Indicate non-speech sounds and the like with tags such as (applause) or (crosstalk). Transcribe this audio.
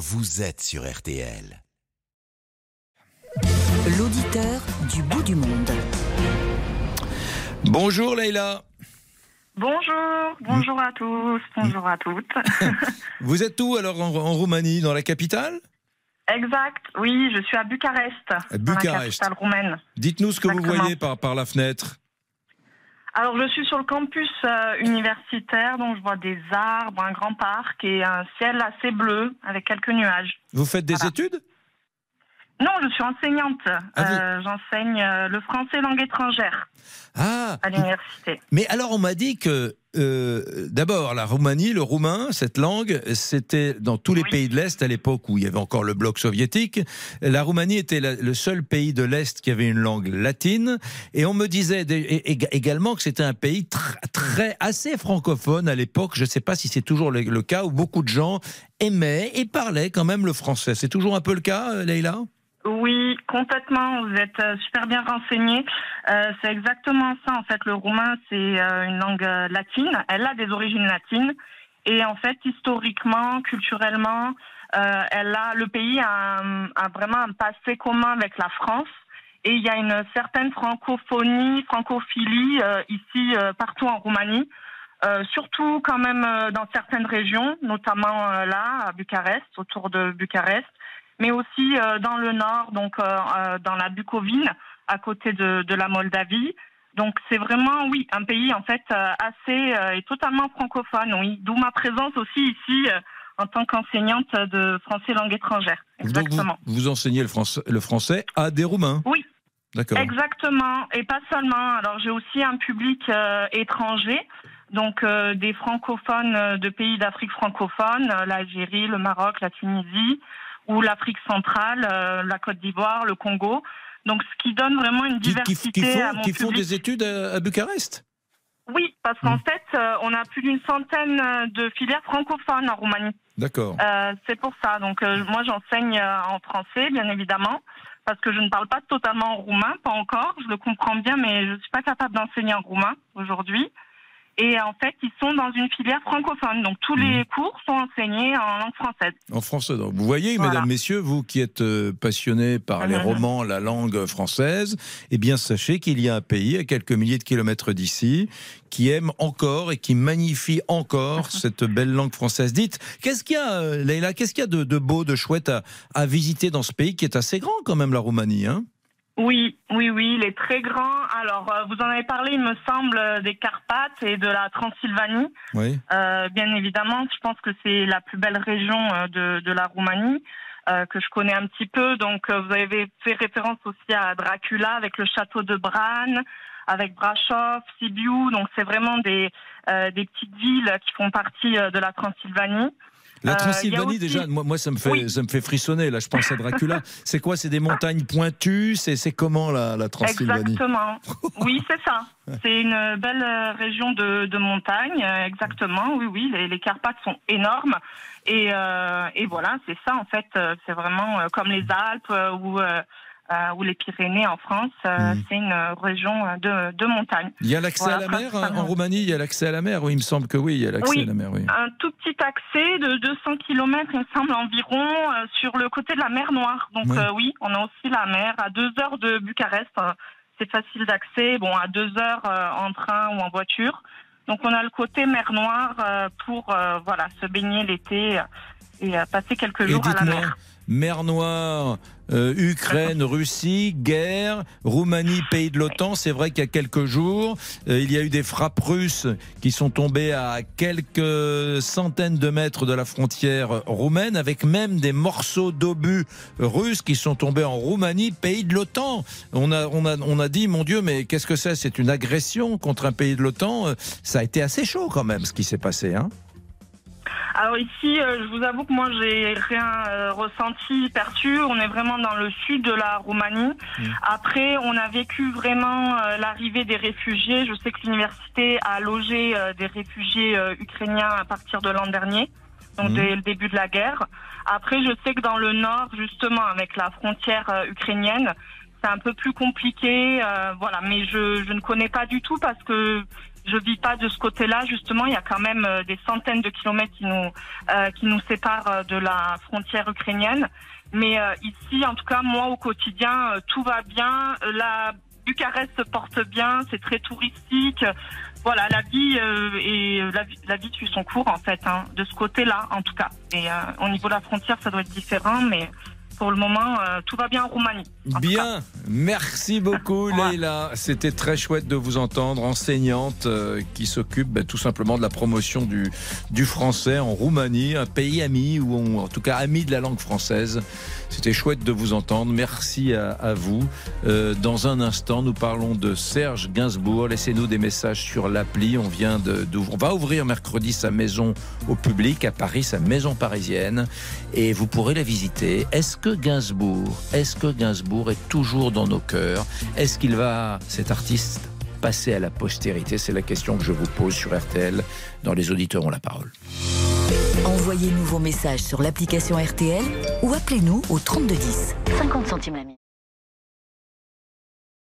vous êtes sur RTL. L'auditeur du bout du monde. Bonjour Leïla. Bonjour, bonjour à tous, bonjour à toutes. (laughs) Vous êtes où alors en, en Roumanie, dans la capitale? Exact, oui, je suis à Bucarest, À dans la Bucarest. capitale roumaine. Dites-nous ce que vous voyez par, par la fenêtre. Alors, je suis sur le campus euh, universitaire, donc je vois des arbres, un grand parc et un ciel assez bleu avec quelques nuages. Vous faites des Voilà. études? Non, je suis enseignante. Ah, Euh, J'enseigne euh, le français langue étrangère Ah, à l'université. mais alors on m'a dit que euh, d'abord la Roumanie, le roumain, cette langue, c'était dans tous les Oui. pays de l'Est à l'époque où il y avait encore le bloc soviétique. La Roumanie était la- le seul pays de l'Est qui avait une langue latine. Et on me disait également que c'était un pays tr- très assez francophone à l'époque. Je ne sais pas si c'est toujours le, le cas où beaucoup de gens aimaient et parlaient quand même le français. C'est toujours un peu le cas, euh, Leïla? Oui, complètement. Vous êtes euh, super bien renseigné. Euh, c'est exactement ça. En fait, le roumain, c'est euh, une langue euh, latine. Elle a des origines latines. Et en fait, historiquement, culturellement, euh, elle a, le pays a, a vraiment un passé commun avec la France. Et il y a une certaine francophonie, francophilie euh, ici, partout en Roumanie. Surtout quand même dans certaines régions, notamment là, à Bucarest, autour de Bucarest mais aussi euh, dans le nord, donc euh, euh, dans la Bucovine, à côté de, de la Moldavie. Donc c'est vraiment, oui, un pays en fait assez et totalement francophone, oui. D'où ma présence aussi ici en tant qu'enseignante de français langue étrangère. Donc Exactement. vous, vous enseignez le français, le français à des Roumains Oui. D'accord. Exactement, et pas seulement. Alors j'ai aussi un public euh, étranger, donc euh, des francophones de pays d'Afrique francophone, l'Algérie, le Maroc, la Tunisie, ou l'Afrique centrale, euh, la Côte d'Ivoire, le Congo. Donc ce qui donne vraiment une Qui, qui- diversité qui à font, mon qui font des études à, à Bucarest Oui, parce qu'en Mm. fait, euh, on a plus d'une centaine euh, de filières francophones en Roumanie. D'accord. Euh, c'est pour ça. Donc euh, moi j'enseigne euh, en français, bien évidemment, parce que je ne parle pas totalement roumain, pas encore. Je le comprends bien, mais je suis pas capable d'enseigner en roumain aujourd'hui. Et en fait, ils sont dans une filière francophone. Donc tous les cours sont enseignés en langue française. En français. Donc, vous voyez, Voilà. mesdames, messieurs, vous qui êtes euh, passionnés par les Mhm. romans, la langue française, eh bien, sachez qu'il y a un pays à quelques milliers de kilomètres d'ici qui aime encore et qui magnifie encore (laughs) cette belle langue française. Dites, qu'est-ce qu'il y a, euh, Leïla, qu'est-ce qu'il y a de, de beau, de chouette à, à visiter dans ce pays qui est assez grand quand même, la Roumanie hein? Oui, oui, oui, il est très grand. Alors, euh, vous en avez parlé, il me semble, euh, des Carpates et de la Transylvanie. Oui. Euh, bien évidemment, je pense que c'est la plus belle région euh, de, de la Roumanie. euh, que je connais un petit peu. Donc, euh, vous avez fait référence aussi à Dracula avec le château de Bran, avec Brasov, Sibiu. Donc, c'est vraiment des, euh, des petites villes qui font partie de la Transylvanie. La Euh, Transylvanie, aussi- déjà, moi, moi ça, me fait, Oui. ça me fait frissonner. Là, je pense à Dracula. (laughs) c'est quoi C'est des montagnes pointues? C'est comment la, la Transylvanie? Exactement. (laughs) Oui, c'est ça. C'est une belle euh, région de, de montagne, euh, exactement. Oui, oui, les, les Carpates sont énormes. Et, euh, et voilà, c'est ça, en fait. C'est vraiment comme les Alpes ou, euh, ou les Pyrénées en France. euh, Mhm. C'est une région euh, de, de montagne. Il y a l'accès Voilà, à la mer hein, en. Roumanie. Il y a l'accès à la mer. Oui, il me semble que oui, il y a l'accès Oui. à la mer. Oui. Un tout petit accès de 200 km, il me semble, environ, euh, sur le côté de la mer Noire. Donc euh, oui, on a aussi la mer à deux heures de Bucarest. C'est facile d'accès, bon, à deux heures en train ou en voiture. Donc on a le côté mer Noire pour voilà se baigner l'été et passer quelques jours à la mer. Mer Noire, euh, Ukraine, Russie, guerre, Roumanie, pays de l'OTAN. C'est vrai qu'il y a quelques jours, euh, il y a eu des frappes russes qui sont tombées à quelques centaines de mètres de la frontière roumaine, avec même des morceaux d'obus russes qui sont tombés en Roumanie, pays de l'OTAN. On a, on, a, on a dit, mon Dieu, mais qu'est-ce que c'est? C'est une agression contre un pays de l'OTAN. Euh, Ça a été assez chaud quand même, ce qui s'est passé. Hein Alors ici, euh, je vous avoue que moi j'ai rien euh, ressenti, perçu. On est vraiment dans le sud de la Roumanie. Après, on a vécu vraiment euh, l'arrivée des réfugiés. Je sais que l'université a logé euh, des réfugiés euh, ukrainiens à partir de l'an dernier, donc Mhm. dès le début de la guerre. Après, je sais que dans le nord, justement, avec la frontière euh, ukrainienne, c'est un peu plus compliqué. euh, voilà, mais je, je ne connais pas du tout parce que je vis pas de ce côté-là. Justement, il y a quand même euh, des centaines de kilomètres qui nous euh, qui nous séparent euh, de la frontière ukrainienne. Mais ici, en tout cas, moi au quotidien, tout va bien. La Bucarest se porte bien, c'est très touristique. Voilà, la vie et la, la, vie suit son cours en fait, hein, de ce côté-là en tout cas. Et au niveau de la frontière, ça doit être différent, mais pour le moment, euh, tout va bien en Roumanie. bien, merci beaucoup Leïla. C'était très chouette de vous entendre, enseignante euh, qui s'occupe ben, tout simplement de la promotion du, du français en Roumanie, un pays ami, ou en tout cas ami de la langue française. C'était chouette de vous entendre. Merci à, vous. Euh, dans un instant, nous parlons de Serge Gainsbourg. Laissez-nous des messages sur l'appli. On vient de, on va ouvrir mercredi sa maison au public à Paris, sa maison parisienne, et vous pourrez la visiter. Est-ce que Gainsbourg, est-ce que Gainsbourg est toujours dans nos cœurs? Est-ce qu'il va, cet artiste, passer à la postérité? C'est la question que je vous pose sur RTL. Dans les auditeurs ont la parole. Envoyez-nous vos messages sur l'application RTL ou appelez-nous au 3210. 50 centimes la